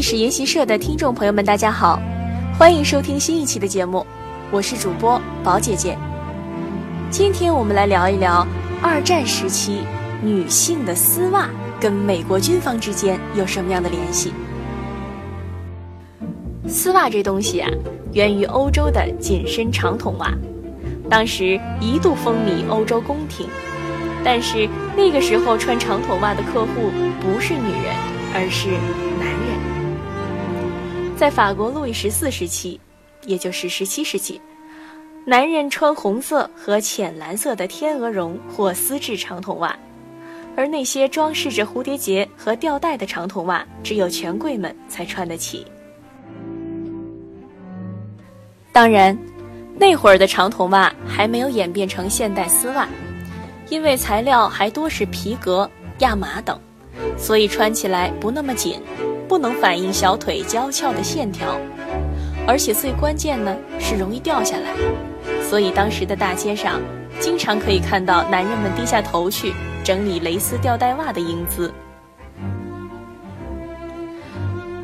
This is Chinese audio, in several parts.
历史研习社的听众朋友们，大家好，欢迎收听新一期的节目，我是主播宝姐姐。今天我们来聊一聊二战时期女性的丝袜跟美国军方之间有什么样的联系。丝袜这东西啊，源于欧洲的紧身长筒袜，当时一度风靡欧洲宫廷。但是那个时候穿长筒袜的客户不是女人，而是男。在法国路易十四时期，也就是十七世纪，男人穿红色和浅蓝色的天鹅绒或丝质长筒袜，而那些装饰着蝴蝶结和吊带的长筒袜，只有权贵们才穿得起。当然，那会儿的长筒袜还没有演变成现代丝袜。因为材料还多是皮革、亚麻等，所以穿起来不那么紧，不能反映小腿娇俏的线条，而且最关键呢是容易掉下来，所以当时的大街上经常可以看到男人们低下头去整理蕾丝吊带袜的英姿。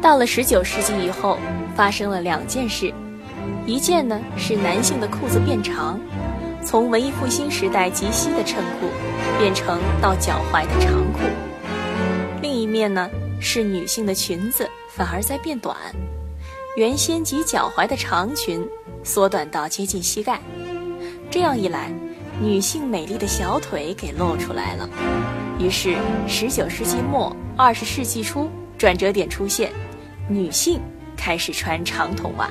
到了十九世纪以后，发生了两件事，一件呢是男性的裤子变长。从文艺复兴时代及膝的衬裤，变成到脚踝的长裤。另一面呢，是女性的裙子反而在变短，原先及脚踝的长裙缩短到接近膝盖。这样一来，女性美丽的小腿给露出来了。于是，十九世纪末二十世纪初转折点出现，女性开始穿长筒袜。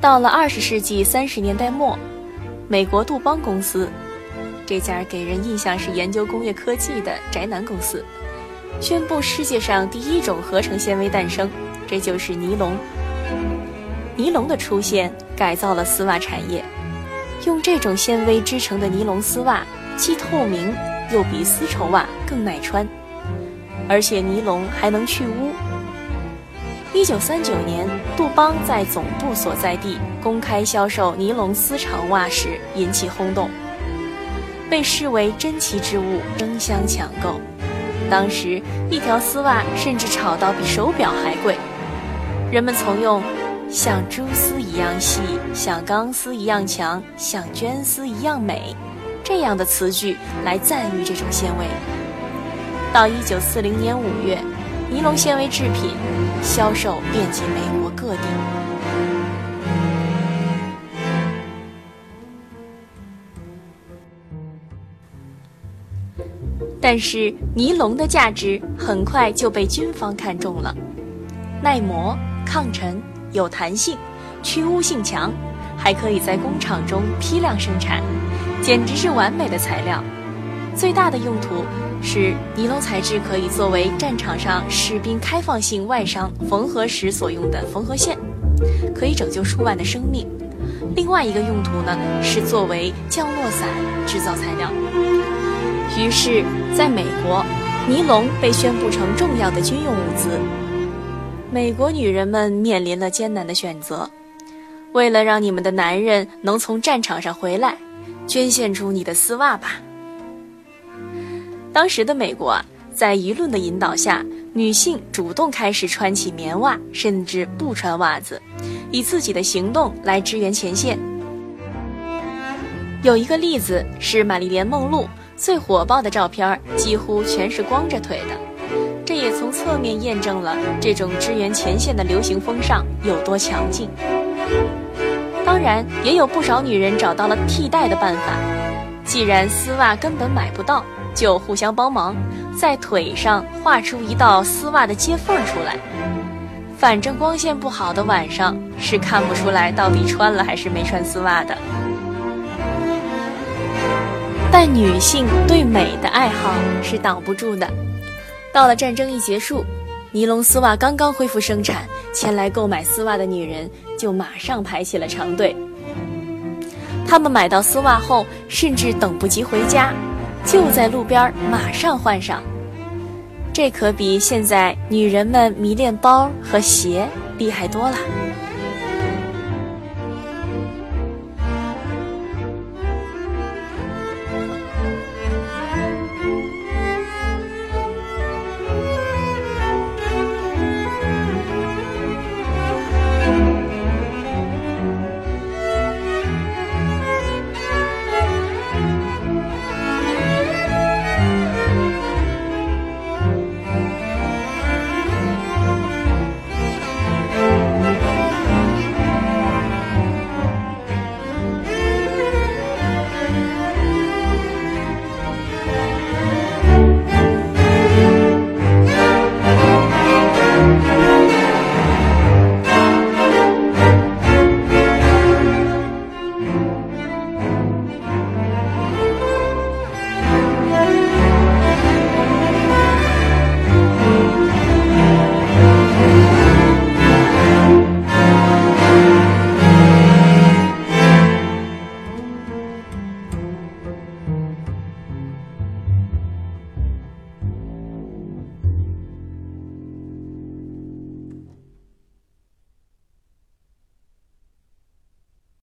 到了二十世纪三十年代末，美国杜邦公司，这家给人印象是研究工业科技的宅男公司，宣布世界上第一种合成纤维诞生，这就是尼龙。尼龙的出现改造了丝袜产业，用这种纤维织成的尼龙丝袜既透明又比丝绸袜更耐穿，而且尼龙还能去污。一九三九年，杜邦在总部所在地公开销售尼龙丝长袜时引起轰动，被视为珍奇之物，争相抢购。当时一条丝袜甚至炒到比手表还贵。人们曾用“像蛛丝一样细，像钢丝一样强，像绢丝一样美”这样的词句来赞誉这种纤维。到一九四零年五月。尼龙纤维制品销售遍及美国各地，但是尼龙的价值很快就被军方看中了，耐磨、抗尘、有弹性、去污性强，还可以在工厂中批量生产，简直是完美的材料。最大的用途。是尼龙材质可以作为战场上士兵开放性外伤缝合时所用的缝合线，可以拯救数万的生命。另外一个用途呢，是作为降落伞制造材料。于是，在美国，尼龙被宣布成重要的军用物资。美国女人们面临了艰难的选择：为了让你们的男人能从战场上回来，捐献出你的丝袜吧。当时的美国，在舆论的引导下，女性主动开始穿起棉袜，甚至不穿袜子，以自己的行动来支援前线。有一个例子是玛丽莲·梦露最火爆的照片，几乎全是光着腿的，这也从侧面验证了这种支援前线的流行风尚有多强劲。当然，也有不少女人找到了替代的办法，既然丝袜根本买不到。就互相帮忙，在腿上画出一道丝袜的接缝出来。反正光线不好的晚上是看不出来到底穿了还是没穿丝袜的。但女性对美的爱好是挡不住的。到了战争一结束，尼龙丝袜刚刚恢复生产，前来购买丝袜的女人就马上排起了长队。她们买到丝袜后，甚至等不及回家。就在路边，马上换上。这可比现在女人们迷恋包和鞋厉害多了。